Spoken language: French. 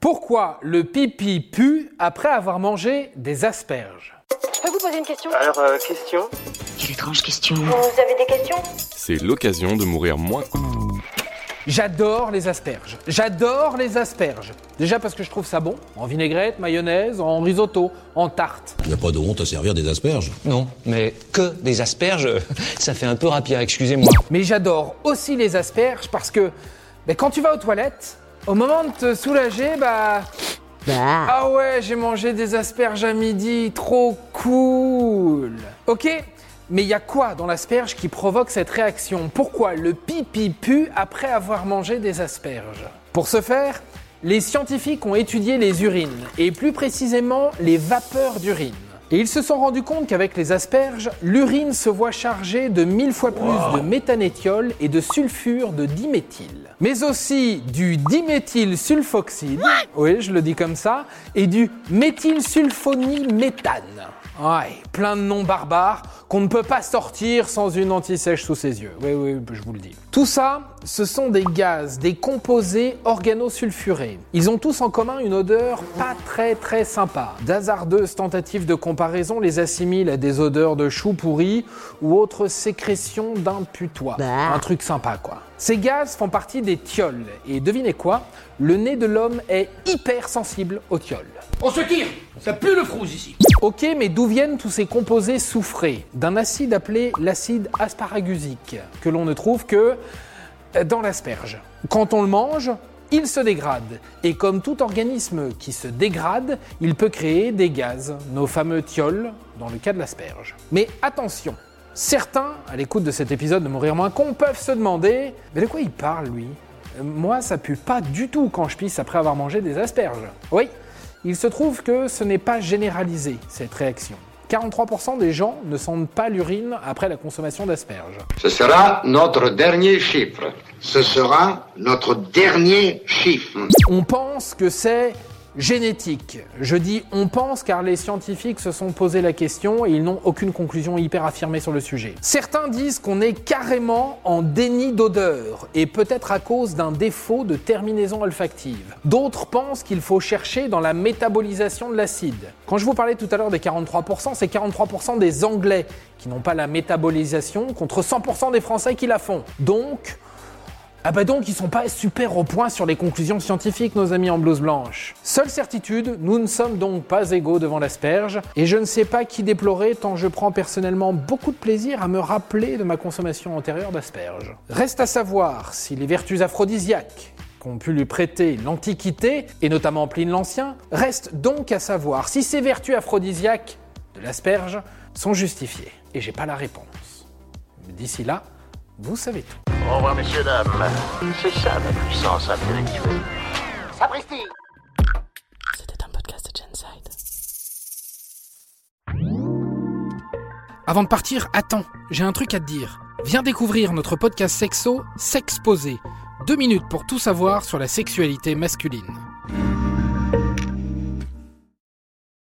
Pourquoi le pipi pue après avoir mangé des asperges Je peux vous poser une question Alors, euh, question Quelle étrange question. Vous avez des questions C'est l'occasion de mourir moins. J'adore les asperges. J'adore les asperges. Déjà parce que je trouve ça bon, en vinaigrette, mayonnaise, en risotto, en tarte. Il n'y a pas de honte à servir des asperges. Non, mais que des asperges, ça fait un peu rapide, excusez-moi. Mais j'adore aussi les asperges parce que ben, quand tu vas aux toilettes, au moment de te soulager, bah. Ah ouais, j'ai mangé des asperges à midi, trop cool. Ok, mais il y a quoi dans l'asperge qui provoque cette réaction? Pourquoi le pipi pue après avoir mangé des asperges? Pour ce faire, les scientifiques ont étudié les urines, et plus précisément les vapeurs d'urine. Et ils se sont rendus compte qu'avec les asperges, l'urine se voit chargée de mille fois plus de méthanétiol et de sulfure de diméthyle. Mais aussi du diméthylsulfoxyde, oui, je le dis comme ça, et du méthylsulfonyméthane. Ouais, plein de noms barbares qu'on ne peut pas sortir sans une anti-sèche sous ses yeux. Oui, oui, je vous le dis. Tout ça, ce sont des gaz, des composés organosulfurés. Ils ont tous en commun une odeur pas très très sympa. D'hasardeuses tentatives de comparaison les assimilent à des odeurs de choux pourris ou autres sécrétions d'un putois. Un truc sympa quoi. Ces gaz font partie des thiols. Et devinez quoi? Le nez de l'homme est hyper sensible aux thiols. On se tire Ça pue le frouge ici Ok, mais d'où viennent tous ces composés soufrés? D'un acide appelé l'acide asparagusique, que l'on ne trouve que dans l'asperge. Quand on le mange, il se dégrade. Et comme tout organisme qui se dégrade, il peut créer des gaz, nos fameux thiols, dans le cas de l'asperge. Mais attention, certains, à l'écoute de cet épisode de Mourir moins con, peuvent se demander Mais de quoi il parle, lui? Euh, Moi, ça pue pas du tout quand je pisse après avoir mangé des asperges. Oui, il se trouve que ce n'est pas généralisé, cette réaction. 43% des gens ne sentent pas l'urine après la consommation d'asperges. Ce sera notre dernier chiffre. Ce sera notre dernier chiffre. On pense que c'est génétique. Je dis on pense car les scientifiques se sont posé la question et ils n'ont aucune conclusion hyper affirmée sur le sujet. Certains disent qu'on est carrément en déni d'odeur et peut-être à cause d'un défaut de terminaison olfactive. D'autres pensent qu'il faut chercher dans la métabolisation de l'acide. Quand je vous parlais tout à l'heure des 43%, c'est 43% des Anglais qui n'ont pas la métabolisation contre 100% des Français qui la font. Donc, ah bah donc ils sont pas super au point sur les conclusions scientifiques, nos amis en blouse blanche. Seule certitude, nous ne sommes donc pas égaux devant l'asperge, et je ne sais pas qui déplorer tant je prends personnellement beaucoup de plaisir à me rappeler de ma consommation antérieure d'asperges. Reste à savoir si les vertus aphrodisiaques qu'ont pu lui prêter l'Antiquité, et notamment Pline l'Ancien, reste donc à savoir si ces vertus aphrodisiaques de l'asperge sont justifiées. Et j'ai pas la réponse. D'ici là, vous savez tout. Au revoir, messieurs, dames. C'est ça la puissance intellectuelle. Sapristi C'était un podcast de Genside. Avant de partir, attends, j'ai un truc à te dire. Viens découvrir notre podcast sexo, S'exposer. Deux minutes pour tout savoir sur la sexualité masculine.